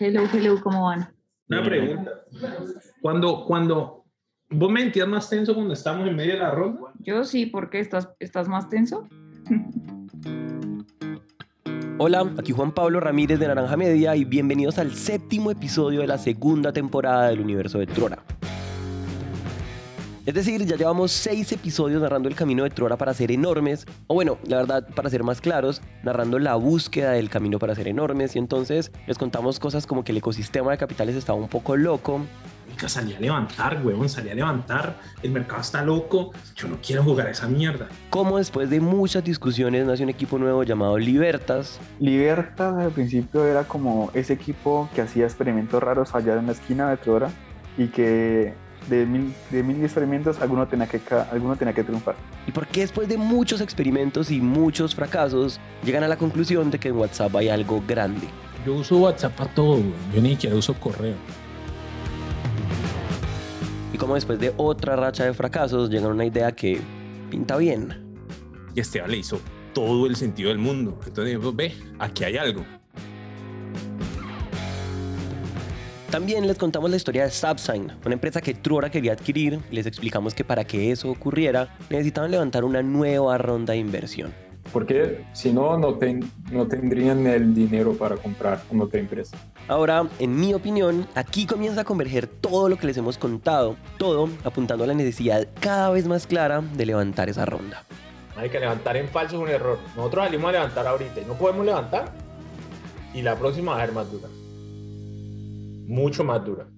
Hello, hello, ¿cómo van? Una pregunta. Cuando, cuando, ¿vos me sentías más tenso cuando estamos en medio de la ronda? Yo sí, ¿por qué? ¿Estás, estás más tenso? Hola, aquí Juan Pablo Ramírez de Naranja Media y bienvenidos al séptimo episodio de la segunda temporada del universo de Trora. Es decir, ya llevamos seis episodios narrando el camino de Trora para ser enormes, o bueno, la verdad, para ser más claros, narrando la búsqueda del camino para ser enormes, y entonces les contamos cosas como que el ecosistema de capitales estaba un poco loco. Mica, salí a levantar, huevón, salí a levantar, el mercado está loco, yo no quiero jugar a esa mierda. Cómo después de muchas discusiones nació un equipo nuevo llamado Libertas, Libertas al principio era como ese equipo que hacía experimentos raros allá en la esquina de Trora y que de mil, de mil experimentos alguno tenía, que, alguno tenía que triunfar. y por qué después de muchos experimentos y muchos fracasos llegan a la conclusión de que en WhatsApp hay algo grande. Yo uso WhatsApp para todo, yo ni siquiera uso correo. Y como después de otra racha de fracasos llegan a una idea que pinta bien. Y Esteban le hizo todo el sentido del mundo. Entonces ve, aquí hay algo. También les contamos la historia de Subsign, una empresa que Trora quería adquirir y les explicamos que para que eso ocurriera necesitaban levantar una nueva ronda de inversión. porque si no, no, ten- no tendrían el dinero para comprar una otra empresa. Ahora, en mi opinión, aquí comienza a converger todo lo que les hemos contado, todo apuntando a la necesidad cada vez más clara de levantar esa ronda. Hay que levantar en falso es un error. Nosotros salimos a levantar ahorita y no podemos levantar. Y la próxima va a ser más dura. Mucho más dura.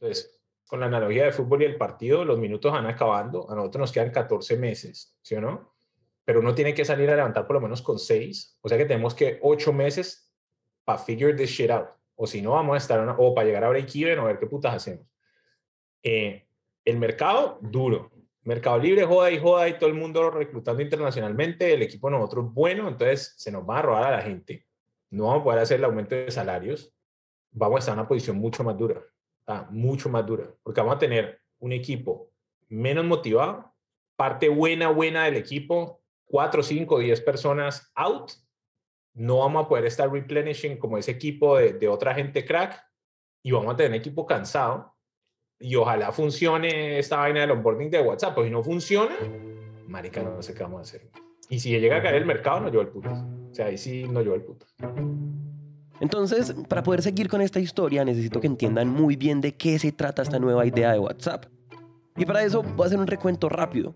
Entonces, con la analogía de fútbol y el partido, los minutos van acabando. A nosotros nos quedan 14 meses, ¿sí o no? Pero uno tiene que salir a levantar por lo menos con 6. O sea que tenemos que 8 meses para figure this shit out. O si no, vamos a estar, una- o para llegar a break-even o a ver qué putas hacemos. Eh, el mercado, duro. Mercado Libre, joda y joda y todo el mundo reclutando internacionalmente, el equipo nosotros bueno, entonces se nos va a robar a la gente. No vamos a poder hacer el aumento de salarios. Vamos a estar en una posición mucho más dura, ah, mucho más dura, porque vamos a tener un equipo menos motivado, parte buena, buena del equipo, 4, 5, 10 personas out. No vamos a poder estar replenishing como ese equipo de, de otra gente crack y vamos a tener un equipo cansado y ojalá funcione esta vaina del onboarding de WhatsApp. Pues si no funciona, marica, no sé qué vamos a hacer. Y si llega a caer el mercado, no llevo el putas. O sea, ahí sí no llevo el putas. Entonces, para poder seguir con esta historia, necesito que entiendan muy bien de qué se trata esta nueva idea de WhatsApp. Y para eso voy a hacer un recuento rápido.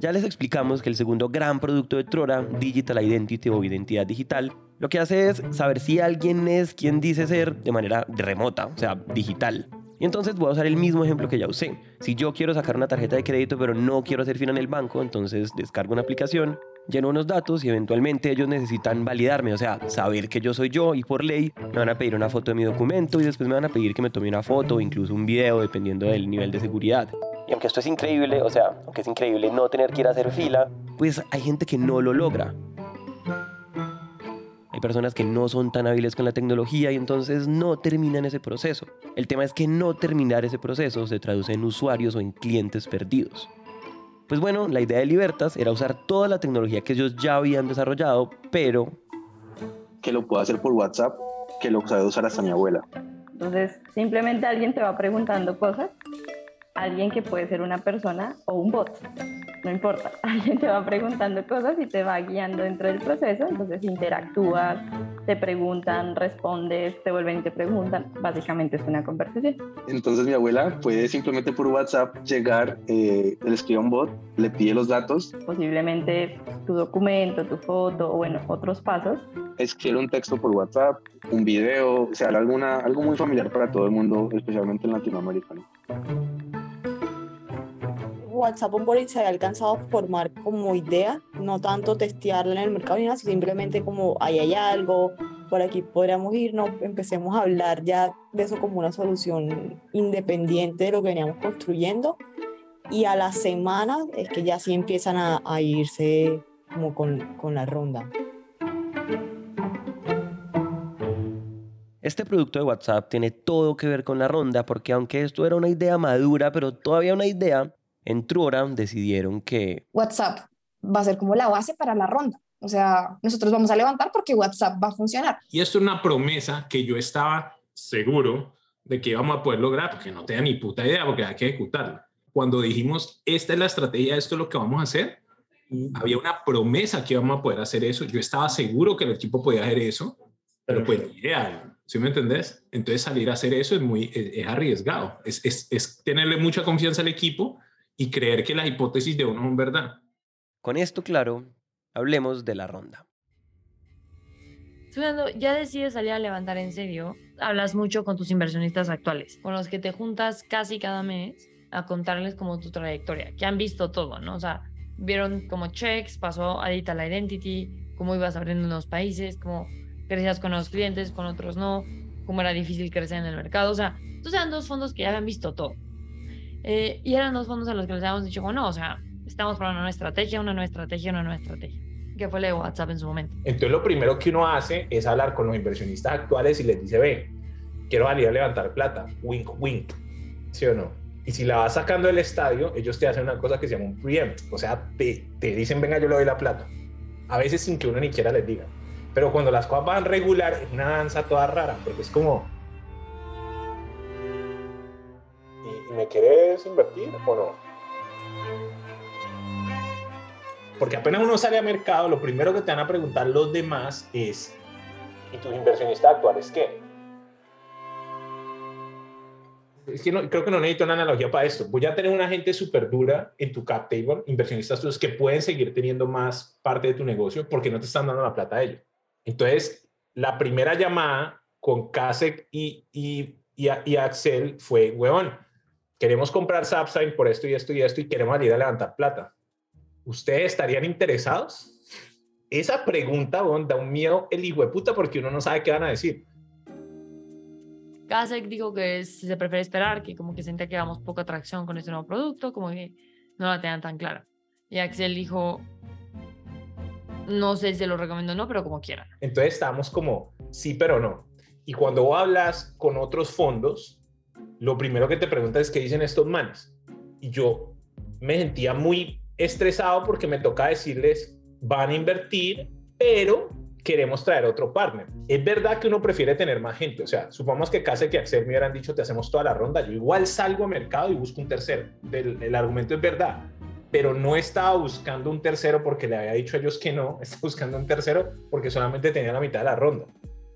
Ya les explicamos que el segundo gran producto de Trora, Digital Identity o identidad digital, lo que hace es saber si alguien es quien dice ser de manera remota, o sea, digital. Y entonces voy a usar el mismo ejemplo que ya usé. Si yo quiero sacar una tarjeta de crédito pero no quiero hacer fila en el banco, entonces descargo una aplicación, lleno unos datos y eventualmente ellos necesitan validarme, o sea, saber que yo soy yo y por ley me van a pedir una foto de mi documento y después me van a pedir que me tome una foto o incluso un video dependiendo del nivel de seguridad. Y aunque esto es increíble, o sea, aunque es increíble no tener que ir a hacer fila, pues hay gente que no lo logra. Hay personas que no son tan hábiles con la tecnología y entonces no terminan ese proceso. El tema es que no terminar ese proceso se traduce en usuarios o en clientes perdidos. Pues bueno, la idea de Libertas era usar toda la tecnología que ellos ya habían desarrollado, pero que lo puedo hacer por WhatsApp, que lo sabe usar hasta mi abuela. Entonces, simplemente alguien te va preguntando cosas, alguien que puede ser una persona o un bot, no importa, alguien te va preguntando cosas y te va guiando dentro del proceso, entonces interactúas, te preguntan, respondes, te vuelven y te preguntan, básicamente es una conversación. Entonces mi abuela puede simplemente por WhatsApp llegar, eh, le escribe un bot, le pide los datos, Posiblemente tu documento, tu foto o bueno, otros pasos escribe un texto por WhatsApp, un video, o sea, alguna, algo muy familiar para todo el mundo, especialmente en Latinoamérica. ¿no? WhatsApp Onboarding se había alcanzado a formar como idea, no tanto testearla en el mercado ni nada, simplemente como ahí hay algo, por aquí podríamos irnos, empecemos a hablar ya de eso como una solución independiente de lo que veníamos construyendo. Y a la semana es que ya sí empiezan a, a irse como con, con la ronda. Este producto de WhatsApp tiene todo que ver con la ronda porque aunque esto era una idea madura, pero todavía una idea, en Trora decidieron que WhatsApp va a ser como la base para la ronda. O sea, nosotros vamos a levantar porque WhatsApp va a funcionar. Y esto es una promesa que yo estaba seguro de que íbamos a poder lograr, porque no tenía ni puta idea, porque hay que ejecutarla. Cuando dijimos, esta es la estrategia, esto es lo que vamos a hacer, había una promesa que íbamos a poder hacer eso. Yo estaba seguro que el equipo podía hacer eso, pero pues ni idea, ¿sí me entendés? Entonces salir a hacer eso es muy, es, es arriesgado. Es, es, es tenerle mucha confianza al equipo y creer que las hipótesis de uno son verdad. Con esto claro, hablemos de la ronda. Cuando ya decides salir a levantar en serio, hablas mucho con tus inversionistas actuales, con los que te juntas casi cada mes a contarles como tu trayectoria, que han visto todo, ¿no? O sea, vieron como checks, pasó a Digital Identity, cómo ibas abriendo en los países, cómo crecías con los clientes, con otros no, cómo era difícil crecer en el mercado. O sea, entonces eran dos fondos que ya habían visto todo. Eh, y eran dos fondos a los que les habíamos dicho, bueno, o sea, estamos probando una estrategia, una nueva estrategia, una nueva estrategia, que fue la de WhatsApp en su momento. Entonces lo primero que uno hace es hablar con los inversionistas actuales y les dice, ve, quiero salir a levantar plata, wink, wink, ¿sí o no? Y si la vas sacando del estadio, ellos te hacen una cosa que se llama un preempt, o sea, te, te dicen, venga, yo le doy la plata, a veces sin que uno ni quiera les diga. Pero cuando las cosas van regular, es una danza toda rara, porque es como... ¿Y, y me quieres invertir o no? Porque apenas uno sale a mercado, lo primero que te van a preguntar los demás es, ¿y tus inversionistas actuales qué? Es que no, creo que no necesito una analogía para esto. Voy a tener una gente súper dura en tu cap table, inversionistas tuyos que pueden seguir teniendo más parte de tu negocio porque no te están dando la plata a ellos. Entonces, la primera llamada con Kasek y, y, y, y Axel fue, weón, queremos comprar Sapsign por esto y esto y esto y queremos salir a levantar plata. ¿Ustedes estarían interesados? Esa pregunta bon, da un miedo el hijo de puta porque uno no sabe qué van a decir. Kasek dijo que se prefiere esperar, que como que sentía que damos poca atracción con este nuevo producto, como que no la tenían tan clara. Y Axel dijo, no sé si se lo recomiendo o no, pero como quieran. Entonces estábamos como, sí, pero no. Y cuando hablas con otros fondos, lo primero que te preguntas es qué dicen estos manes. Y yo me sentía muy estresado porque me toca decirles, van a invertir, pero queremos traer otro partner. Es verdad que uno prefiere tener más gente, o sea, supongamos que casi que Axel me hubieran dicho, te hacemos toda la ronda, yo igual salgo a mercado y busco un tercero. El, argumento es verdad, pero no estaba buscando un tercero porque le había dicho a ellos que no, estaba buscando un tercero porque solamente tenía la mitad de la ronda.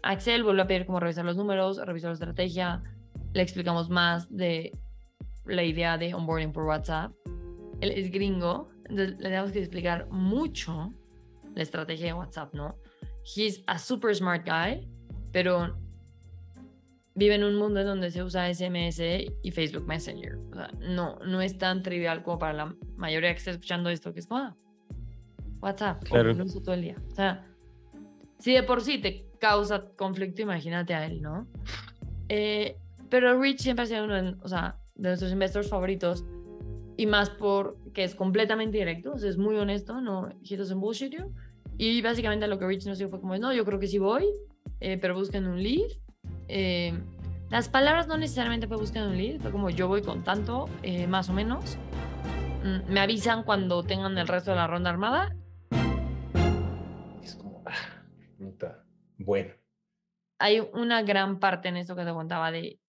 Axel volvió a pedir como revisar los números, revisar la estrategia, le explicamos más de la idea de onboarding por WhatsApp. Él es gringo, entonces le tenemos que explicar mucho la estrategia de WhatsApp, ¿no? He's a super smart guy, pero vive en un mundo en donde se usa SMS y Facebook Messenger. O sea, no, no es tan trivial como para la mayoría que está escuchando esto, que es como, ah, WhatsApp, Claro. lo uso todo el día. O sea, si de por sí te causa conflicto, imagínate a él, ¿no? Eh, pero Rich siempre ha sido uno de, o sea, de nuestros investors favoritos y más porque es completamente directo, o sea, es muy honesto, no, he doesn't bullshit you. Y básicamente lo que Rich nos dijo fue como, no, yo creo que sí voy, eh, pero busquen un lead. Eh, las palabras no necesariamente fue busquen un lead, fue como yo voy con tanto, eh, más o menos. Mm, me avisan cuando tengan el resto de la ronda armada. Es como, ah, bueno. Hay una gran parte en esto que te contaba de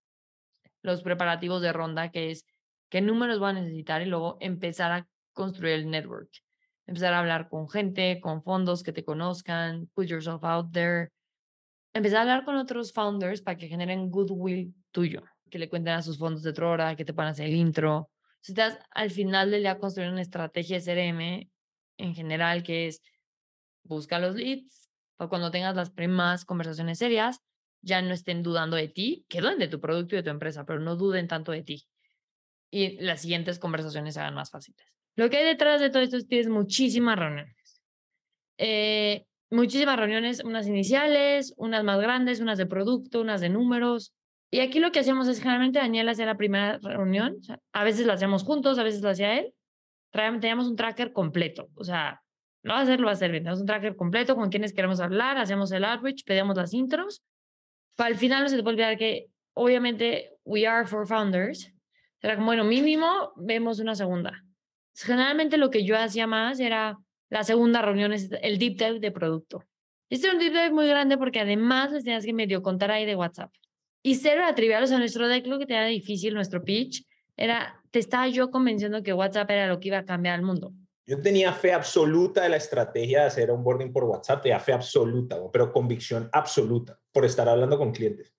los preparativos de ronda, que es qué números van a necesitar y luego empezar a construir el network. Empezar a hablar con gente, con fondos que te conozcan, put yourself out there. Empezar a hablar con otros founders para que generen goodwill tuyo, que le cuenten a sus fondos de Trora, que te puedan hacer el intro. Si estás al final del día construir una estrategia CRM en general, que es busca los leads, para cuando tengas las primeras conversaciones serias, ya no estén dudando de ti, que duden de tu producto y de tu empresa, pero no duden tanto de ti. Y las siguientes conversaciones se hagan más fáciles. Lo que hay detrás de todo esto es que tienes muchísimas reuniones. Eh, muchísimas reuniones, unas iniciales, unas más grandes, unas de producto, unas de números. Y aquí lo que hacíamos es generalmente Daniel hacía la primera reunión, a veces la hacíamos juntos, a veces la hacía él. Teníamos un tracker completo, o sea, lo va a hacer, lo va a hacer bien. Tenemos un tracker completo con quienes queremos hablar, hacemos el outreach, pedíamos las intros. Para el final no se te puede olvidar que, obviamente, we are for founders. Era como, bueno, mínimo, vemos una segunda. Generalmente lo que yo hacía más era La segunda reunión es el deep dive de producto. Este es un deep dive muy grande porque además les tenías que medio contar ahí de WhatsApp. Y cero era trivial, o sea, nuestro deck lo que tenía difícil, nuestro pitch, era, te estaba yo convenciendo que WhatsApp era lo que iba a cambiar el mundo. Yo tenía fe absoluta de la estrategia de hacer onboarding por WhatsApp, tenía fe absoluta, pero convicción absoluta por estar hablando con clientes.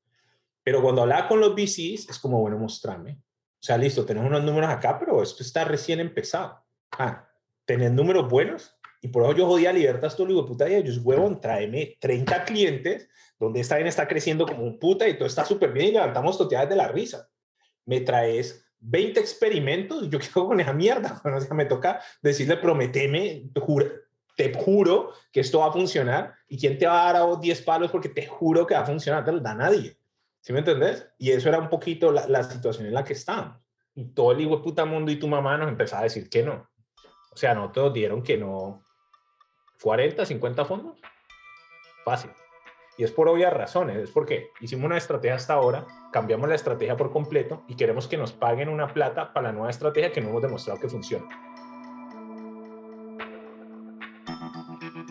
Pero cuando hablaba con los VCs, es como, bueno, mostrame. O sea, listo, tenemos unos números acá, pero esto está recién empezado. Ah, tenés números buenos. Y por eso yo jodía a Libertas todo, digo, puta, ellos, huevón, tráeme 30 clientes donde esta bien está creciendo como un puta y todo está súper bien y levantamos toteadas de la risa. Me traes 20 experimentos yo quiero con esa mierda. O sea, me toca decirle, prometeme, te juro que esto va a funcionar. ¿Y quién te va a dar a vos 10 palos porque te juro que va a funcionar? Te los da nadie. ¿Sí me entendés? Y eso era un poquito la, la situación en la que estábamos. Y todo el hijo de puta mundo y tu mamá nos empezaba a decir que no. O sea, no todos dieron que no. 40, 50 fondos. Fácil. Y es por obvias razones. Es porque hicimos una estrategia hasta ahora, cambiamos la estrategia por completo y queremos que nos paguen una plata para la nueva estrategia que no hemos demostrado que funciona.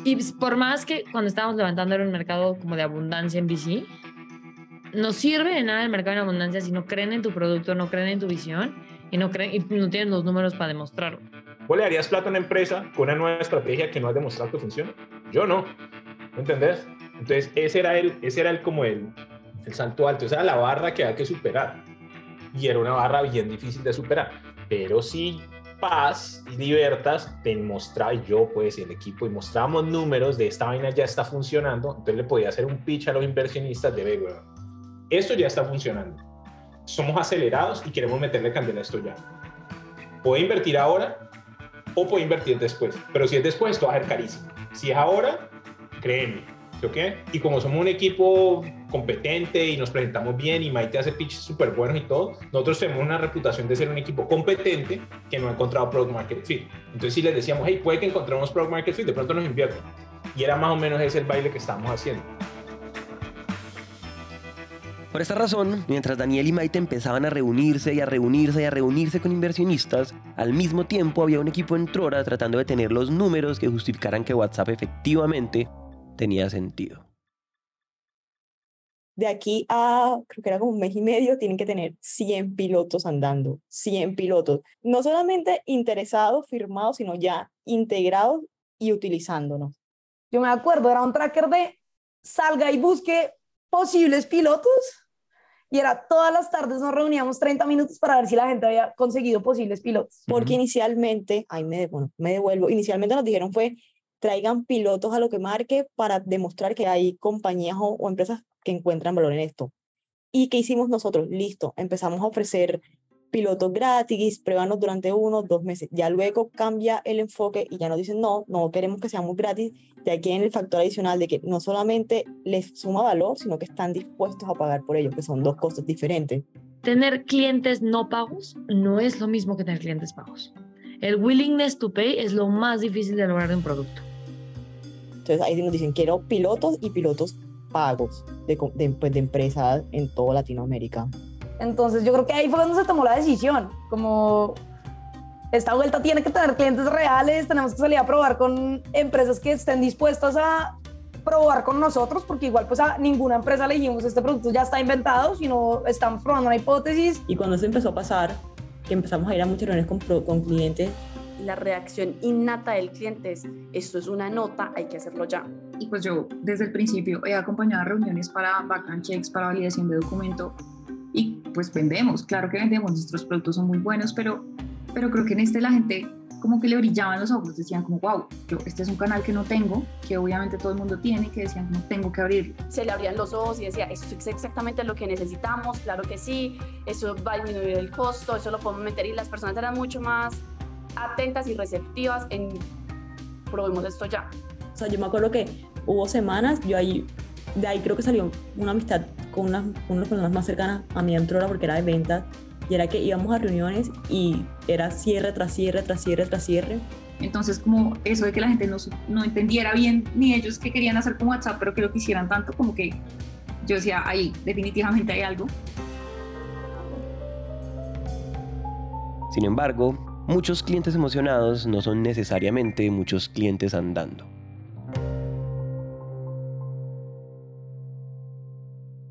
Y pues, por más que cuando estábamos levantando era un mercado como de abundancia en VC, no sirve de nada el mercado en abundancia si no creen en tu producto, no creen en tu visión y no, creen, y no tienen los números para demostrarlo. ¿Vos le darías plata a una empresa con una nueva estrategia que no has demostrado que funciona? Yo no. ¿Me entendés? Entonces, ese era el, ese era el como el, el salto alto, esa era la barra que había que superar. Y era una barra bien difícil de superar. Pero sí, Paz y Libertas te mostraba, yo pues el equipo, y mostrábamos números de esta vaina ya está funcionando, entonces le podía hacer un pitch a los inversionistas de, ve, esto ya está funcionando. Somos acelerados y queremos meterle candela a esto ya. Puedo invertir ahora o puedo invertir después, pero si es después, esto va a ser carísimo. Si es ahora, créeme, Y como somos un equipo competente y nos presentamos bien y Maite hace pitches súper buenos y todo, nosotros tenemos una reputación de ser un equipo competente que no ha encontrado Product Market Fit. Entonces si les decíamos, hey, puede que encontremos Product Market Fit, de pronto nos invierten. Y era más o menos ese el baile que estábamos haciendo. Por esta razón, mientras Daniel y Maite empezaban a reunirse y a reunirse y a reunirse con inversionistas, al mismo tiempo había un equipo en Trora tratando de tener los números que justificaran que WhatsApp efectivamente tenía sentido. De aquí a, creo que era como un mes y medio, tienen que tener 100 pilotos andando, 100 pilotos. No solamente interesados, firmados, sino ya integrados y utilizándonos. Yo me acuerdo, era un tracker de salga y busque posibles pilotos y era todas las tardes nos reuníamos 30 minutos para ver si la gente había conseguido posibles pilotos. Porque inicialmente, ahí me, bueno, me devuelvo, inicialmente nos dijeron fue traigan pilotos a lo que marque para demostrar que hay compañías o, o empresas que encuentran valor en esto. ¿Y qué hicimos nosotros? Listo, empezamos a ofrecer pilotos gratis, pruébanos durante uno, dos meses. Ya luego cambia el enfoque y ya nos dicen, no, no queremos que seamos gratis. De aquí en el factor adicional de que no solamente les suma valor, sino que están dispuestos a pagar por ello, que son dos cosas diferentes. Tener clientes no pagos no es lo mismo que tener clientes pagos. El willingness to pay es lo más difícil de lograr de un producto. Entonces ahí nos dicen, quiero pilotos y pilotos pagos de, de, pues, de empresas en toda Latinoamérica. Entonces yo creo que ahí fue cuando se tomó la decisión, como esta vuelta tiene que tener clientes reales, tenemos que salir a probar con empresas que estén dispuestas a probar con nosotros, porque igual pues a ninguna empresa le dijimos este producto ya está inventado, sino estamos probando una hipótesis. Y cuando eso empezó a pasar, que empezamos a ir a muchas reuniones con, con clientes, la reacción innata del cliente es, esto es una nota, hay que hacerlo ya. Y pues yo desde el principio he acompañado reuniones para background checks, para validación de documento y pues vendemos, claro que vendemos, nuestros productos son muy buenos, pero, pero creo que en este la gente como que le brillaban los ojos, decían como, wow, yo, este es un canal que no tengo, que obviamente todo el mundo tiene, que decían, no tengo que abrirlo. Se le abrían los ojos y decía, esto es exactamente lo que necesitamos, claro que sí, eso va a disminuir el costo, eso lo podemos meter y las personas eran mucho más atentas y receptivas en probemos esto ya. O sea, yo me acuerdo que hubo semanas, yo ahí, de ahí creo que salió una amistad con unas, con unas personas más cercanas a mi Antrola porque era de ventas y era que íbamos a reuniones y era cierre tras cierre, tras cierre, tras cierre. Entonces, como eso de que la gente no, no entendiera bien ni ellos qué querían hacer con WhatsApp, pero que lo quisieran tanto, como que yo decía, ahí definitivamente hay algo. Sin embargo, Muchos clientes emocionados no son necesariamente muchos clientes andando.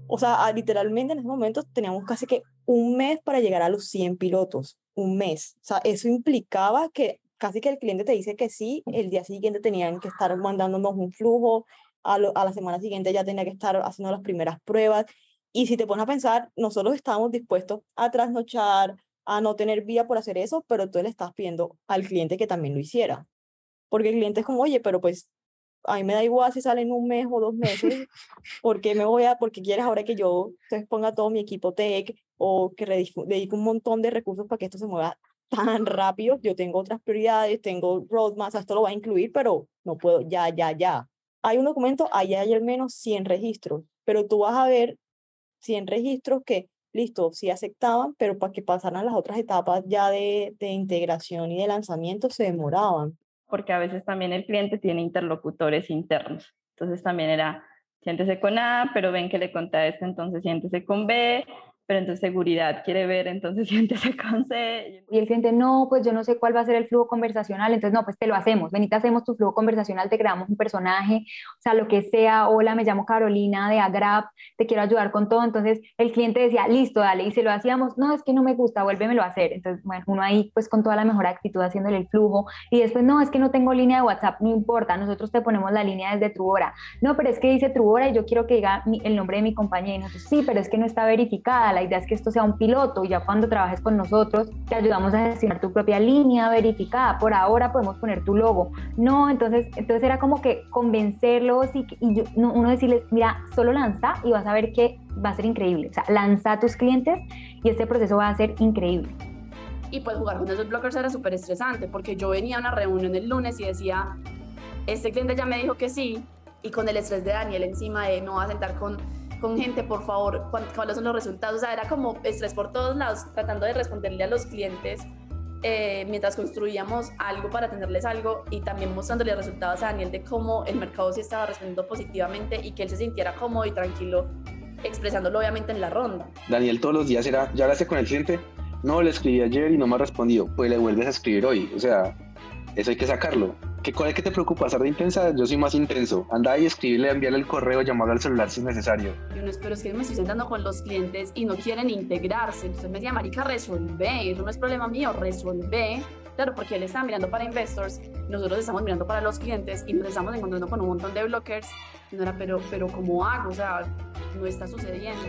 O sea, ah, literalmente en ese momento teníamos casi que un mes para llegar a los 100 pilotos, un mes. O sea, eso implicaba que casi que el cliente te dice que sí, el día siguiente tenían que estar mandándonos un flujo, a, lo- a la semana siguiente ya tenía que estar haciendo las primeras pruebas. Y si te pones a pensar, nosotros estábamos dispuestos a trasnochar, a no tener vida por hacer eso, pero tú le estás pidiendo al cliente que también lo hiciera. Porque el cliente es como, oye, pero pues a mí me da igual si sale en un mes o dos meses, porque me voy a, porque quieres ahora que yo te ponga todo mi equipo tech o que dedique un montón de recursos para que esto se mueva tan rápido. Yo tengo otras prioridades, tengo roadmaps, esto lo va a incluir, pero no puedo, ya, ya, ya. Hay un documento, allá hay al menos 100 registros, pero tú vas a ver 100 registros que, listo, sí aceptaban, pero para que pasaran las otras etapas ya de, de integración y de lanzamiento se demoraban. porque a veces también el cliente tiene interlocutores internos. Entonces también era, siéntese con A, pero ven que le conté a este, entonces siéntese con B, pero entonces seguridad quiere ver, entonces siéntese con C. Y el cliente, no, pues yo no sé cuál va a ser el flujo conversacional, entonces no, pues te lo hacemos, venite, hacemos tu flujo conversacional, te creamos un personaje, o sea, lo que sea, hola, me llamo Carolina de Agrap, te quiero ayudar con todo, entonces el cliente decía, listo, dale, y se lo hacíamos, no, es que no me gusta, vuélvemelo a hacer, entonces, bueno, uno ahí pues con toda la mejor actitud haciéndole el flujo, y después, no, es que no tengo línea de WhatsApp, no importa, nosotros te ponemos la línea desde Trubora, no, pero es que dice Trubora y yo quiero que diga el nombre de mi compañía, y nosotros, sí, pero es que no está verificada, la idea es que esto sea un piloto, y ya cuando trabajes con nosotros, te ayudamos a gestionar tu propia línea verificada, por ahora podemos poner tu logo, no, entonces, entonces era como que convencerlos y, y yo- no- uno decirles, mira, solo lanza y vas a ver que va a ser increíble, o sea, lanza a tus clientes y este proceso va a ser increíble. Y pues jugar con esos blockers era súper estresante porque yo venía a una reunión el lunes y decía, este cliente ya me dijo que sí, y con el estrés de Daniel encima de no va a sentar con, con gente, por favor, ¿cuán- cuáles son los resultados. O sea, era como estrés por todos lados, tratando de responderle a los clientes eh, mientras construíamos algo para tenerles algo y también mostrándole resultados a Daniel de cómo el mercado sí estaba respondiendo positivamente y que él se sintiera cómodo y tranquilo expresándolo obviamente en la ronda. Daniel todos los días era, ¿ya hablaste con el cliente? No, le escribí ayer y no me ha respondido. Pues le vuelves a escribir hoy. O sea, eso hay que sacarlo. ¿Qué, ¿Cuál es que te preocupa? ¿Ser de intensa? Yo soy más intenso. Anda ahí, escribirle, enviarle el correo, llamarlo al celular si es necesario. Y uno es, pero es que me estoy sentando con los clientes y no quieren integrarse. Entonces me decía, marica, resuelve, eso no es problema mío, resuelve. Claro, porque él está mirando para investors, nosotros estamos mirando para los clientes y nos estamos encontrando con un montón de blockers. Y no era, pero, pero ¿cómo hago? O sea, no está sucediendo.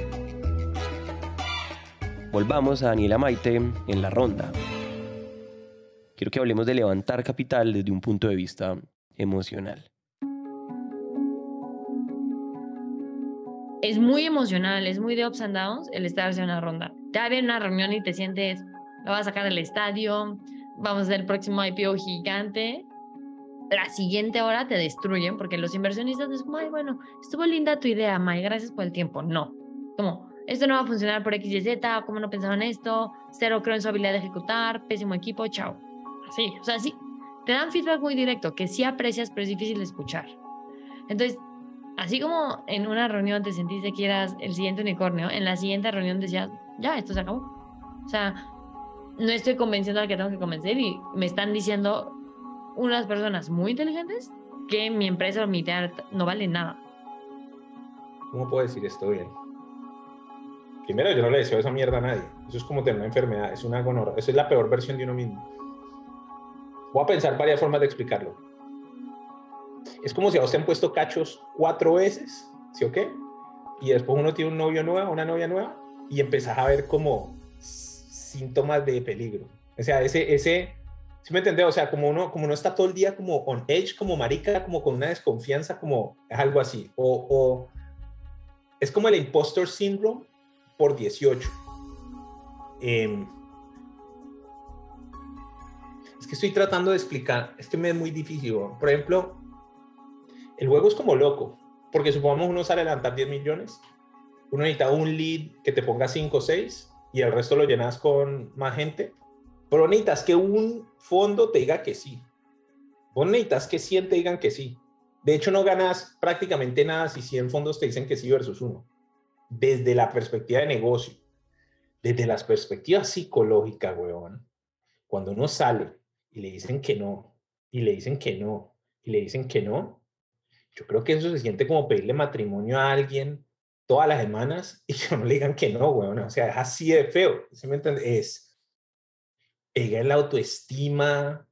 Volvamos a Daniela Maite en la ronda. Quiero que hablemos de levantar capital desde un punto de vista emocional. es muy emocional, es muy de ups and downs el estar haciendo una ronda. Te en una reunión y te sientes, lo vas a sacar del estadio, vamos a hacer el próximo IPO gigante. La siguiente hora te destruyen porque los inversionistas es ay, bueno, estuvo linda tu idea, May, gracias por el tiempo. No, como, esto no va a funcionar por X y Z, ¿cómo no pensaban esto? Cero creo en su habilidad de ejecutar, pésimo equipo, chao. Así, o sea, sí, te dan feedback muy directo que sí aprecias, pero es difícil de escuchar. Entonces, así como en una reunión te sentiste que eras el siguiente unicornio, en la siguiente reunión decías, ya, esto se acabó. O sea, no estoy convenciendo al que tengo que convencer y me están diciendo unas personas muy inteligentes que mi empresa o mi idea no vale nada. ¿Cómo puedo decir esto bien? Primero, yo no le deseo esa mierda a nadie. Eso es como tener una enfermedad, es una gonorrea. Eso es la peor versión de uno mismo. Voy a pensar varias formas de explicarlo. Es como si a te han puesto cachos cuatro veces, ¿sí o qué? Y después uno tiene un novio nuevo, una novia nueva, y empezás a ver como síntomas de peligro. O sea, ese, ese, ¿sí me entendés? O sea, como uno, como uno está todo el día como on edge, como marica, como con una desconfianza, como es algo así. O, o es como el impostor syndrome por 18. Eh, es que estoy tratando de explicar, es que me es muy difícil. Por ejemplo, el juego es como loco, porque supongamos uno sale a levantar 10 millones, uno necesita un lead que te ponga 5 o 6 y el resto lo llenas con más gente, pero necesitas que un fondo te diga que sí. Vos necesitas que 100 te digan que sí. De hecho, no ganas prácticamente nada si 100 fondos te dicen que sí versus uno. Desde la perspectiva de negocio, desde las perspectivas psicológicas, weón. cuando uno sale y le dicen que no, y le dicen que no, y le dicen que no, yo creo que eso se siente como pedirle matrimonio a alguien todas las semanas y que no le digan que no, weón. O sea, es así de feo. ¿Sí me entiendes? Es pega la autoestima,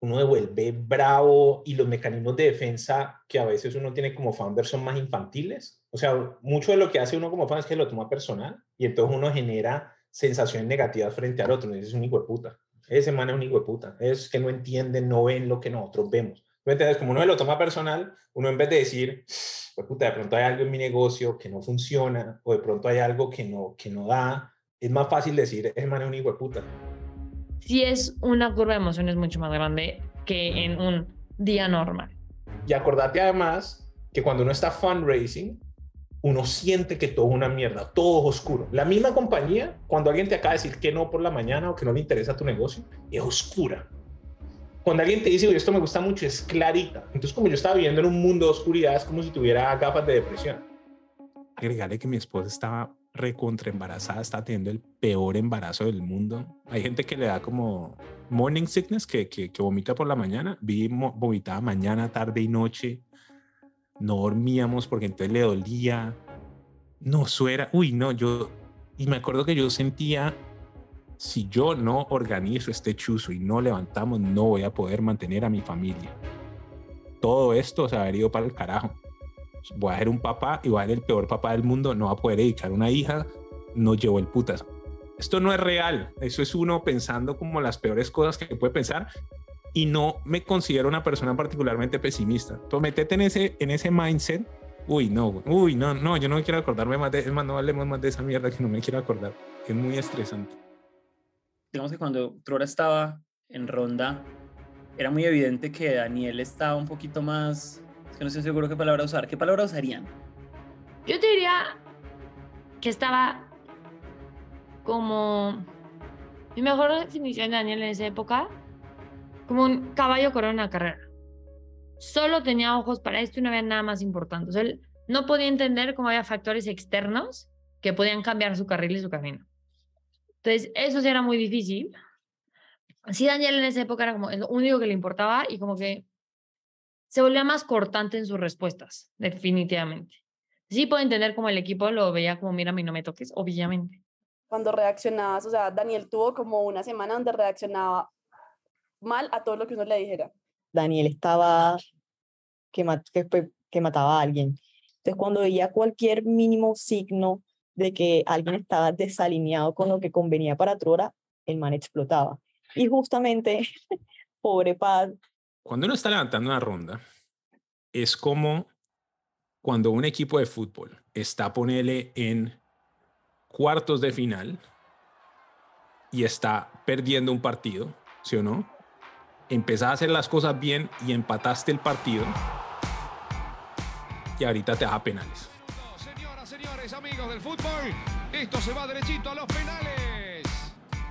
uno devuelve bravo y los mecanismos de defensa que a veces uno tiene como founder son más infantiles. O sea, mucho de lo que hace uno como founder es que lo toma personal y entonces uno genera sensaciones negativas frente al otro. Es un hijo de puta. Ese man es un hijo de puta. Es que no entienden, no ven lo que nosotros vemos. ¿Me entiendes? Como uno lo toma personal, uno en vez de decir, pues puta, de pronto hay algo en mi negocio que no funciona, o de pronto hay algo que no, que no da, es más fácil decir, es man es un hijo de puta. Sí es una curva de emociones mucho más grande que en un día normal. Y acordate además que cuando uno está fundraising, uno siente que todo es una mierda, todo es oscuro. La misma compañía, cuando alguien te acaba de decir que no por la mañana o que no le interesa tu negocio, es oscura cuando alguien te dice, oye, esto me gusta mucho, es clarita. Entonces, como yo estaba viviendo en un mundo de oscuridad, es como si tuviera gafas de depresión. Agregarle que mi esposa estaba recontra embarazada, está teniendo el peor embarazo del mundo. Hay gente que le da como morning sickness, que, que, que vomita por la mañana. Vi vomitaba mañana, tarde y noche. No dormíamos porque entonces le dolía. No, suera. Uy, no, yo. Y me acuerdo que yo sentía si yo no organizo este chuzo y no levantamos, no voy a poder mantener a mi familia. Todo esto se ha ido para el carajo. Voy a ser un papá y voy a ser el peor papá del mundo, no va a poder dedicar una hija, no llevo el putas. Esto no es real, eso es uno pensando como las peores cosas que puede pensar y no me considero una persona particularmente pesimista. Entonces, métete en ese, en ese mindset. Uy, no, uy, no, no, yo no quiero acordarme más de, es más, no hablemos más de esa mierda que no me quiero acordar. Es muy estresante digamos que cuando Trora estaba en ronda, era muy evidente que Daniel estaba un poquito más, es que no estoy seguro qué palabra usar. ¿Qué palabra usarían? Yo te diría que estaba como, mi mejor definición de Daniel en esa época, como un caballo corona carrera. Solo tenía ojos para esto y no había nada más importante. Él no podía entender cómo había factores externos que podían cambiar su carril y su camino. Entonces, eso sí era muy difícil. Sí, Daniel en esa época era como lo único que le importaba y como que se volvía más cortante en sus respuestas, definitivamente. Sí puedo entender cómo el equipo lo veía como, mira, mí no me toques, obviamente. Cuando reaccionabas, o sea, Daniel tuvo como una semana donde reaccionaba mal a todo lo que uno le dijera. Daniel estaba que, que, que mataba a alguien. Entonces, cuando veía cualquier mínimo signo de que alguien estaba desalineado con lo que convenía para Trora, el man explotaba. Y justamente, pobre Paz. Cuando uno está levantando una ronda, es como cuando un equipo de fútbol está, ponele, en cuartos de final y está perdiendo un partido, ¿sí o no? Empezás a hacer las cosas bien y empataste el partido y ahorita te da penales amigos del fútbol. Esto se va derechito a los penales.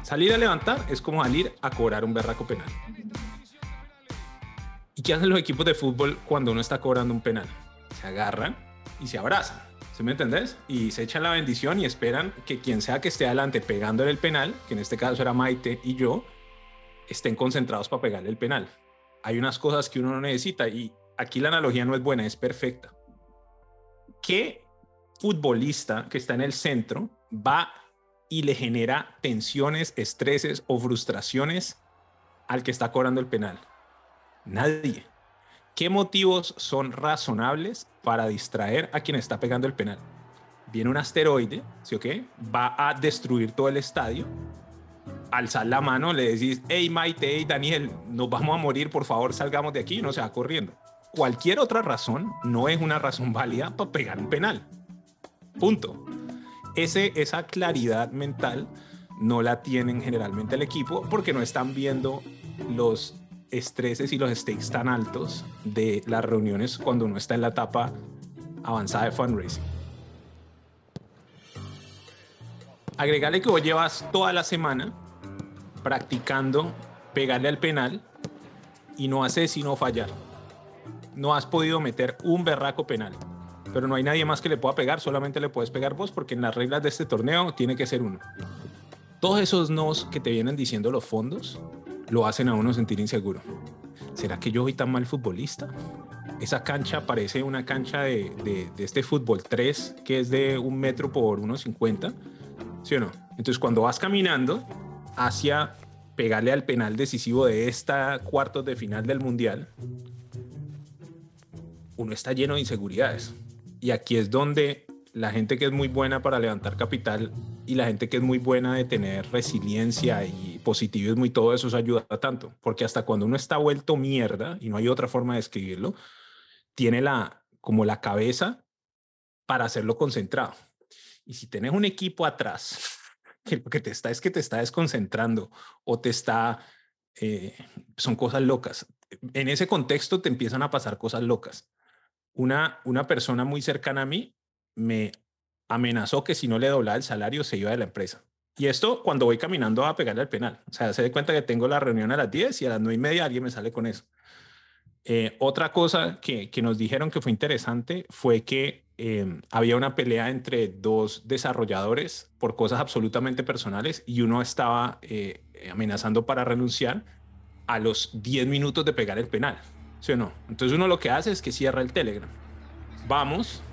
Salir a levantar es como salir a cobrar un berraco penal. ¿Y qué hacen los equipos de fútbol cuando uno está cobrando un penal? Se agarran y se abrazan. ¿Se me entendés? Y se echan la bendición y esperan que quien sea que esté adelante pegándole el penal, que en este caso era Maite y yo, estén concentrados para pegarle el penal. Hay unas cosas que uno no necesita y aquí la analogía no es buena, es perfecta. ¿Qué futbolista que está en el centro va y le genera tensiones, estreses o frustraciones al que está cobrando el penal? Nadie. ¿Qué motivos son razonables para distraer a quien está pegando el penal? Viene un asteroide, ¿sí o qué? Va a destruir todo el estadio. Alzar la mano, le decís, hey Maite, hey Daniel, nos vamos a morir, por favor salgamos de aquí y no se va corriendo. Cualquier otra razón no es una razón válida para pegar un penal. Punto. Ese, esa claridad mental no la tienen generalmente el equipo porque no están viendo los estreses y los stakes tan altos de las reuniones cuando uno está en la etapa avanzada de fundraising. Agregarle que vos llevas toda la semana practicando pegarle al penal y no haces sino fallar. No has podido meter un berraco penal pero no hay nadie más que le pueda pegar, solamente le puedes pegar vos porque en las reglas de este torneo tiene que ser uno. Todos esos nos que te vienen diciendo los fondos lo hacen a uno sentir inseguro. ¿Será que yo soy tan mal futbolista? Esa cancha parece una cancha de, de- de este fútbol 3 que es de un metro por unos 50, ¿sí o no? Entonces cuando vas caminando hacia pegarle al penal decisivo de esta cuartos de final del mundial, uno está lleno de inseguridades. Y aquí es donde la gente que es muy buena para levantar capital y la gente que es muy buena de tener resiliencia y positivismo y todo eso, eso ayuda tanto. Porque hasta cuando uno está vuelto mierda, y no hay otra forma de describirlo, tiene la, como la cabeza para hacerlo concentrado. Y si tenés un equipo atrás que lo que te está es que te está desconcentrando o te está, eh, son cosas locas. En ese contexto te empiezan a pasar cosas locas. Una, una persona muy cercana a mí me amenazó que si no le doblaba el salario se iba de la empresa. Y esto cuando voy caminando a pegarle al penal. O sea, se da cuenta que tengo la reunión a las 10 y a las 9 y media alguien me sale con eso. Eh, otra cosa que, que nos dijeron que fue interesante fue que eh, había una pelea entre dos desarrolladores por cosas absolutamente personales y uno estaba eh, amenazando para renunciar a los 10 minutos de pegar el penal. ¿Sí o no? Entonces uno lo que hace es que cierra el Telegram. Vamos,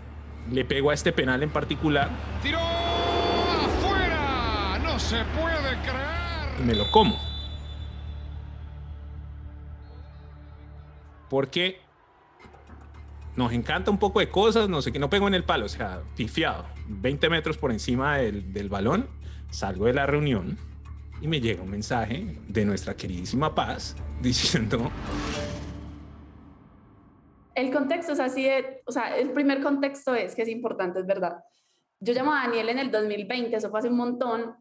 le pego a este penal en particular ¡Tiró afuera! ¡No se puede creer! y me lo como. Porque nos encanta un poco de cosas, no sé qué, no pego en el palo, o sea, pifiado, 20 metros por encima del, del balón, salgo de la reunión y me llega un mensaje de nuestra queridísima Paz diciendo, El contexto es así de, o sea, el primer contexto es que es importante, es verdad. Yo llamo a Daniel en el 2020, eso fue hace un montón,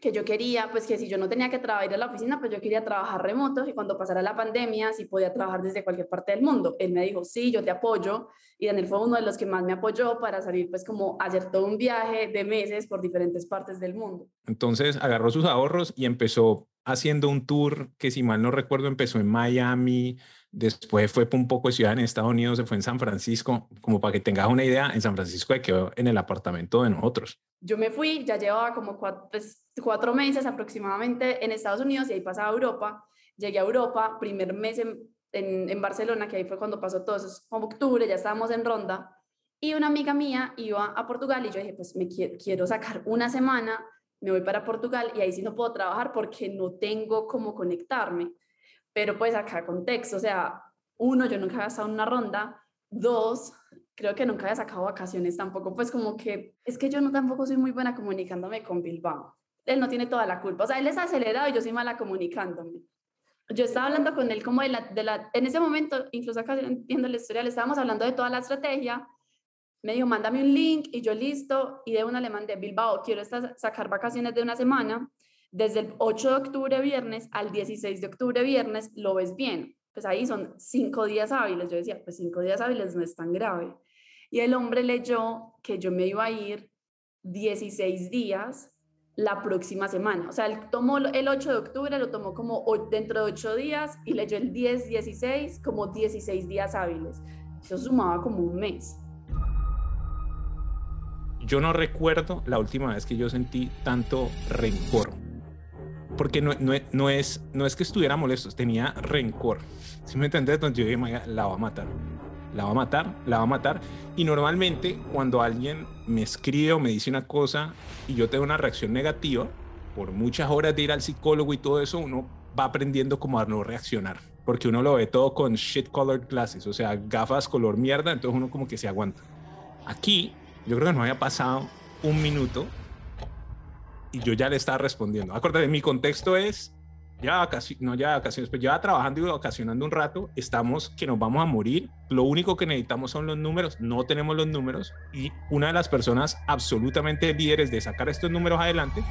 que yo quería, pues que si yo no tenía que trabajar a la oficina, pues yo quería trabajar remoto y cuando pasara la pandemia, si podía trabajar desde cualquier parte del mundo. Él me dijo, sí, yo te apoyo y Daniel fue uno de los que más me apoyó para salir, pues como hacer todo un viaje de meses por diferentes partes del mundo. Entonces agarró sus ahorros y empezó haciendo un tour que si mal no recuerdo empezó en Miami, después fue un poco de ciudad en Estados Unidos, se fue en San Francisco, como para que tengas una idea, en San Francisco quedó en el apartamento de nosotros. Yo me fui, ya llevaba como cuatro, pues, cuatro meses aproximadamente en Estados Unidos y ahí pasaba a Europa. Llegué a Europa, primer mes en, en, en Barcelona, que ahí fue cuando pasó todo eso, es como octubre, ya estábamos en ronda. Y una amiga mía iba a Portugal y yo dije, pues me quiero, quiero sacar una semana, me voy para Portugal y ahí sí no puedo trabajar porque no tengo cómo conectarme. Pero pues acá contexto, o sea, uno, yo nunca había estado en una ronda, dos, creo que nunca había sacado vacaciones tampoco, pues como que es que yo no tampoco soy muy buena comunicándome con Bilbao. Él no tiene toda la culpa, o sea, él es acelerado y yo soy mala comunicándome. Yo estaba hablando con él como de la, de la en ese momento, incluso acá entiendo la historia, le estábamos hablando de toda la estrategia, me dijo, mándame un link y yo listo, y de una le mandé, Bilbao, quiero sacar vacaciones de una semana, desde el 8 de octubre viernes al 16 de octubre viernes, ¿lo ves bien? Pues ahí son cinco días hábiles. Yo decía, pues cinco días hábiles no es tan grave. Y el hombre leyó que yo me iba a ir 16 días la próxima semana. O sea, él tomó el 8 de octubre, lo tomó como dentro de 8 días y leyó el 10, 16 como 16 días hábiles. Eso sumaba como un mes. Yo no recuerdo la última vez que yo sentí tanto rencor. Porque no, no, no es, no es que estuviera molesto, tenía rencor. ¿Sí me entendés? Entonces yo dije, "Maya, la va a matar. La va a matar, la va a matar. Y normalmente cuando alguien me escribe o me dice una cosa y yo tengo una reacción negativa, por muchas horas de ir al psicólogo y todo eso, uno va aprendiendo como a no reaccionar. Porque uno lo ve todo con shit colored glasses, o sea, gafas color mierda, entonces uno como que se aguanta. Aquí yo creo que no había pasado un minuto y yo ya le estaba respondiendo. Acuérdate, mi contexto es, ya no ya vacaciones, pues ya trabajando y vacacionando un rato, estamos que nos vamos a morir, lo único que necesitamos son los números, no tenemos los números y una de las personas absolutamente líderes de sacar estos números adelante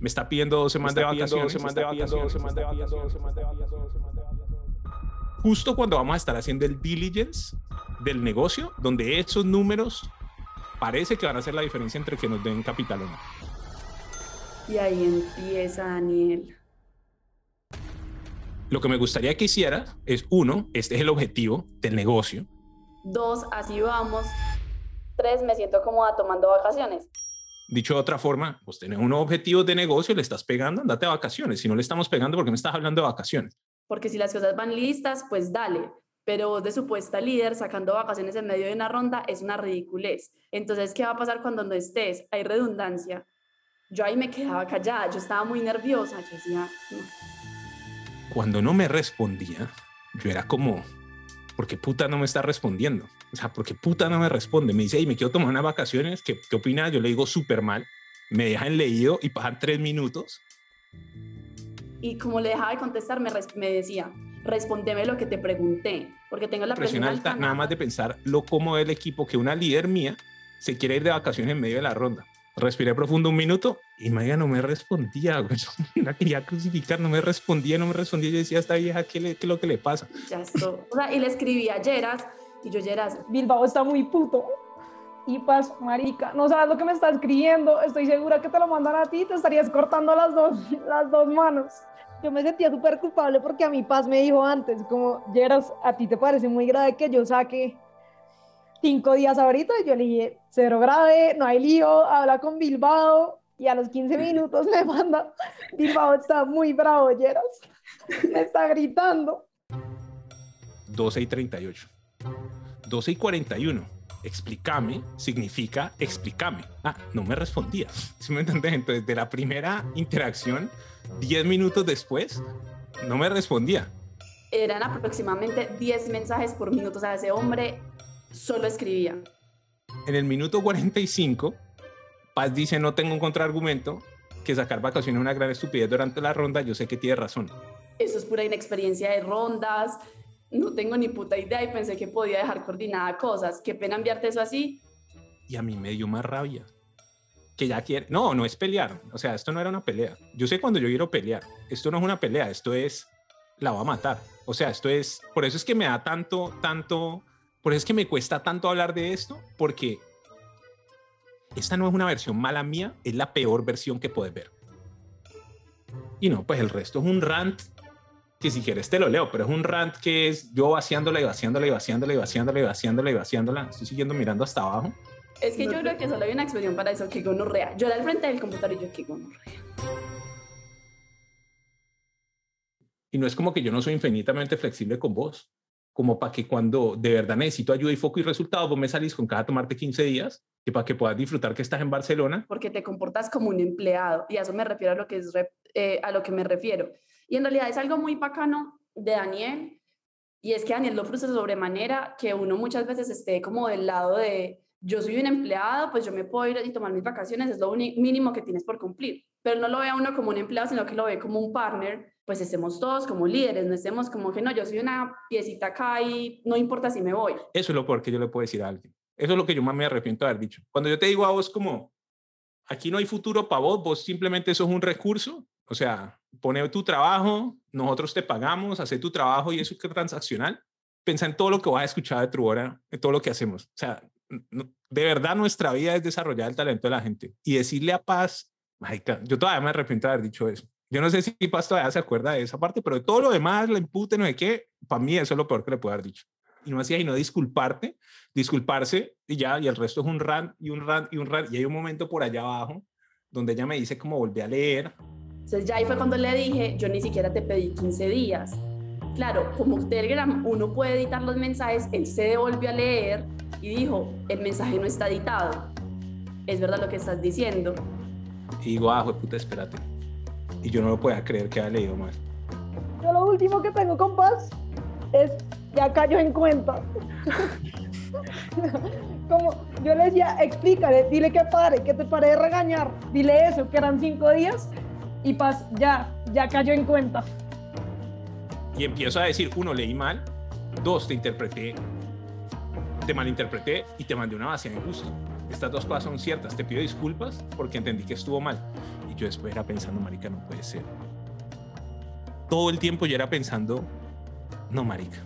me está pidiendo dos semanas de vacaciones, me está pidiendo dos semanas de vacaciones, justo cuando vamos a estar haciendo el diligence del negocio, donde esos números parece que van a hacer la diferencia entre que nos den capital o no. Y ahí empieza Daniel. Lo que me gustaría que hiciera es, uno, este es el objetivo del negocio. Dos, así vamos. Tres, me siento cómoda tomando vacaciones. Dicho de otra forma, vos tenés unos objetivos de negocio, le estás pegando, andate a vacaciones. Si no le estamos pegando, ¿por qué me estás hablando de vacaciones? Porque si las cosas van listas, pues dale. Pero vos de supuesta líder sacando vacaciones en medio de una ronda es una ridiculez. Entonces, ¿qué va a pasar cuando no estés? Hay redundancia. Yo ahí me quedaba callada, yo estaba muy nerviosa. Yo decía, no. Cuando no me respondía, yo era como, ¿por qué puta no me está respondiendo? O sea, ¿por qué puta no me responde? Me dice, hey, me quiero tomar unas vacaciones, ¿qué, qué opina? Yo le digo súper mal, me dejan leído y pasan tres minutos. Y como le dejaba de contestar, me, me decía, respóndeme lo que te pregunté, porque tengo la Presión presión alta, alta. nada más de pensar lo cómodo del equipo que una líder mía se quiere ir de vacaciones en medio de la ronda. Respiré profundo un minuto y Maya no me respondía. Yo la quería crucificar, no me respondía, no me respondía. Yo decía, esta vieja, ¿qué, le, qué es lo que le pasa? Ya esto. O sea, y le escribí a Yeras, y yo, Yeras, Bilbao está muy puto. Y Paz, marica, no sabes lo que me está escribiendo. Estoy segura que te lo mandan a ti, te estarías cortando las dos, las dos manos. Yo me sentía súper culpable porque a mi Paz me dijo antes, como, Yeras, ¿a ti te parece muy grave que yo saque cinco días ahorita? Y yo le dije, cero grave, no hay lío, habla con Bilbao. Y a los 15 minutos me manda, Bilbao está muy bravo, Yeras. Me está gritando. 12 y 38. 12 y 41. Explícame significa explícame. Ah, no me respondía. ¿Sí me entendés? Entonces, de la primera interacción, 10 minutos después, no me respondía. eran aproximadamente 10 mensajes por minuto. O sea, ese hombre solo escribía. En el minuto 45, Paz dice: No tengo un contraargumento, que sacar vacaciones es una gran estupidez durante la ronda. Yo sé que tiene razón. Eso es pura inexperiencia de rondas. No tengo ni puta idea y pensé que podía dejar coordinada cosas. Qué pena enviarte eso así. Y a mí me dio más rabia. Que ya quiere. No, no es pelear. O sea, esto no era una pelea. Yo sé cuando yo quiero pelear. Esto no es una pelea. Esto es. La va a matar. O sea, esto es. Por eso es que me da tanto, tanto. Por eso es que me cuesta tanto hablar de esto. Porque esta no es una versión mala mía. Es la peor versión que puedes ver. Y no, pues el resto es un rant que si quieres te lo leo, pero es un rant que es yo vaciándola y vaciándola y vaciándola y vaciándola y vaciándola y vaciándola. Estoy siguiendo mirando hasta abajo. Es que yo creo que solo hay una expresión para eso, que gonorrea. Yo era al frente del computador y yo, que gonorrea. Y no es como que yo no soy infinitamente flexible con vos, como para que cuando de verdad necesito ayuda y foco y resultados, vos me salís con cada tomarte 15 días, y para que puedas disfrutar que estás en Barcelona. Porque te comportas como un empleado y a eso me refiero a lo que, es eh, a lo que me refiero. Y en realidad es algo muy bacano de Daniel y es que Daniel lo frustra sobremanera que uno muchas veces esté como del lado de yo soy un empleado, pues yo me puedo ir y tomar mis vacaciones, es lo mínimo que tienes por cumplir. Pero no lo ve a uno como un empleado, sino que lo ve como un partner, pues estemos todos como líderes, no estemos como que no, yo soy una piecita acá y no importa si me voy. Eso es lo peor que yo le puedo decir a alguien. Eso es lo que yo más me arrepiento de haber dicho. Cuando yo te digo a vos como, aquí no hay futuro para vos, vos simplemente sos un recurso, o sea, pone tu trabajo, nosotros te pagamos, hace tu trabajo y eso es transaccional. Pensa en todo lo que vas a escuchar de Trubora, en todo lo que hacemos. O sea, de verdad nuestra vida es desarrollar el talento de la gente y decirle a Paz, yo todavía me arrepiento de haber dicho eso. Yo no sé si Paz todavía se acuerda de esa parte, pero de todo lo demás, la impute, no sé qué, para mí eso es lo peor que le puedo haber dicho. Y no hacía no disculparte, disculparse y ya, y el resto es un rant y un rant y un rant. Y hay un momento por allá abajo donde ella me dice como volví a leer. Entonces ya ahí fue cuando le dije, yo ni siquiera te pedí 15 días. Claro, como Telegram uno puede editar los mensajes, él se devolvió a leer y dijo, el mensaje no está editado. Es verdad lo que estás diciendo. Y digo, ah, puta, espérate. Y yo no lo podía creer que haya leído mal. Yo lo último que tengo con Paz es, ya cayó en cuenta. Como yo le decía, explícale, dile que pare, que te pare de regañar, dile eso, que eran cinco días y Paz ya, ya cayó en cuenta. Y empiezo a decir, uno, leí mal, dos, te interpreté, te malinterpreté y te mandé una vacía injusta. Estas dos cosas son ciertas. Te pido disculpas porque entendí que estuvo mal. Y yo después era pensando, marica, no puede ser. Todo el tiempo yo era pensando, no, marica.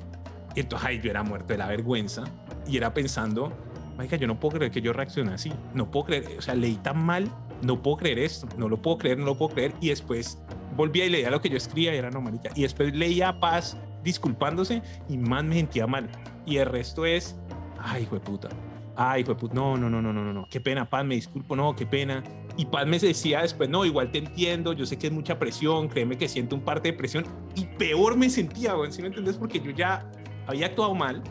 Y entonces ahí yo era muerto de la vergüenza y era pensando, marica, yo no puedo creer que yo reaccioné así. No puedo creer, o sea, leí tan mal, no puedo creer esto, no lo puedo creer, no lo puedo creer. Y después volvía y leía lo que yo escribía y era, no, marica. Y después leía a Paz disculpándose y más me sentía mal. Y el resto es, ay, hijo de puta. Ay, pues, no, no, no, no, no, no, no, qué pena, Paz, me disculpo, no, qué pena. Y Paz me decía después, no, igual te entiendo, yo sé que es mucha presión, créeme que siento un parte de presión. Y peor me sentía, güey, ¿sí me entendés? Porque yo ya había actuado mal.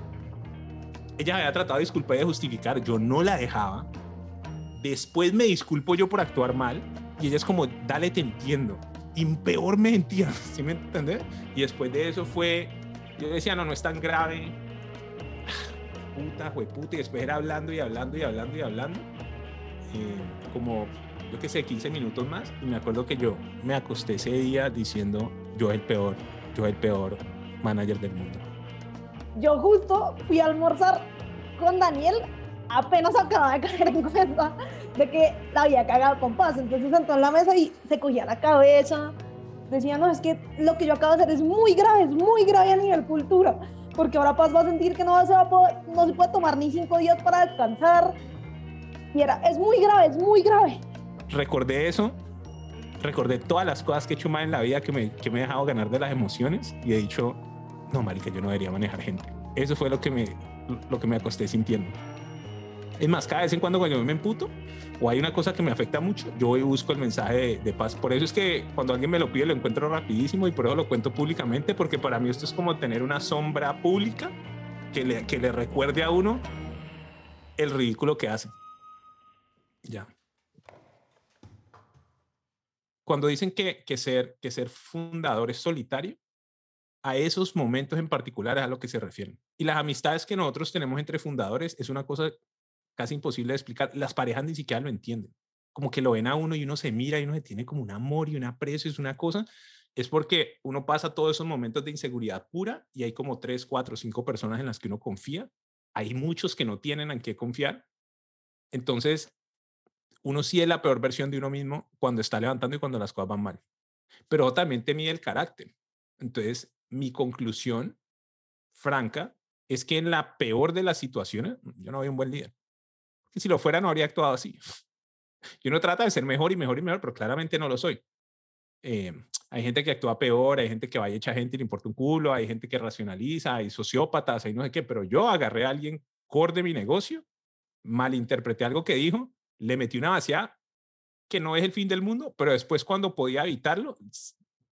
Ella había tratado de disculpar y de justificar, yo no la dejaba. Después me disculpo yo por actuar mal. Y ella es como, dale, te entiendo. Y peor me ¿sí me entendés? Y después de eso fue, yo decía, no, no es tan grave puta, puta, y después era hablando y hablando y hablando y hablando, eh, como, yo qué sé, 15 minutos más, y me acuerdo que yo me acosté ese día diciendo, yo el peor, yo el peor manager del mundo. Yo justo fui a almorzar con Daniel, apenas acababa de caer en cuenta de que la había cagado con paz, entonces sentó en la mesa y se cogía la cabeza, decía, no, es que lo que yo acabo de hacer es muy grave, es muy grave a nivel cultura porque ahora Paz va a sentir que no se, va a no se puede tomar ni cinco días para descansar. Y era, es muy grave, es muy grave. Recordé eso, recordé todas las cosas que he hecho mal en la vida que me, que me he dejado ganar de las emociones y he dicho, no, marica, yo no debería manejar gente. Eso fue lo que me, lo que me acosté sintiendo. Es más, cada vez en cuando cuando yo me emputo o hay una cosa que me afecta mucho, yo voy y busco el mensaje de, paz. Por eso es que cuando alguien me lo pide lo encuentro rapidísimo y por eso lo cuento públicamente, porque para mí esto es como tener una sombra pública que le, que le recuerde a uno el ridículo que hace. Ya. Cuando dicen que, que, ser, que ser fundador es solitario, a esos momentos en particular es a lo que se refieren. Y las amistades que nosotros tenemos entre fundadores es una cosa casi imposible de explicar. Las parejas ni siquiera lo entienden. Como que lo ven a uno y uno se mira y uno se tiene como un amor y un aprecio, es una cosa. Es porque uno pasa todos esos momentos de inseguridad pura y hay como tres, cuatro, cinco personas en las que uno confía. Hay muchos que no tienen en qué confiar. Entonces, uno sí es la peor versión de uno mismo cuando está levantando y cuando las cosas van mal. Pero también te mide el carácter. Entonces, mi conclusión franca es que en la peor de las situaciones, yo no soy un buen líder que si lo fuera no habría actuado así. Yo no trata de ser mejor y mejor y mejor, pero claramente no lo soy. Eh, hay gente que actúa peor, hay gente que vaya hecha gente y le importa un culo, hay gente que racionaliza, hay sociópatas, hay no sé qué, pero yo agarré a alguien core de mi negocio, malinterpreté algo que dijo, le metí una vacía que no es el fin del mundo, pero después cuando podía evitarlo,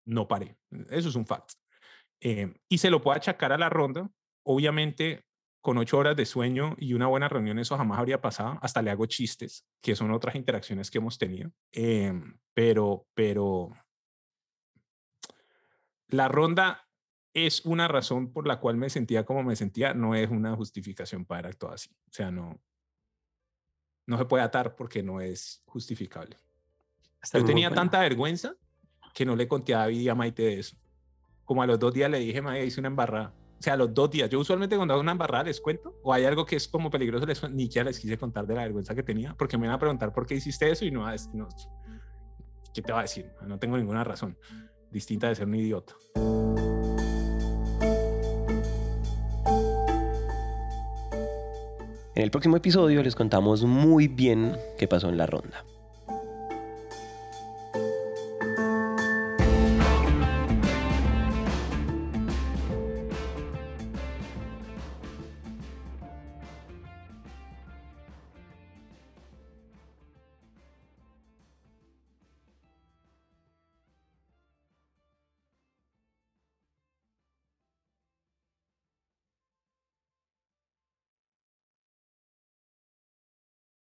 no paré. Eso es un fact. Eh, y se lo puedo achacar a la ronda. Obviamente, con ocho horas de sueño y una buena reunión, eso jamás habría pasado. Hasta le hago chistes, que son otras interacciones que hemos tenido. Em, pero, pero la ronda es una razón por la cual me sentía como me sentía, no es una justificación para actuar así. O sea, no, no se puede atar porque no es justificable. Yo tenía tanta vergüenza que no le conté a David y a Maite de eso. Como a los dos días le dije, Maite, hice una embarrada o sea, los dos días. Yo usualmente cuando hago una embarrada les cuento, o hay algo que es como peligroso, les, ni siquiera les quise contar de la vergüenza que tenía, porque me van a preguntar por qué hiciste eso y no, no ¿qué te va a decir? No tengo ninguna razón distinta de ser un idiota. En el próximo episodio les contamos muy bien qué pasó en la ronda.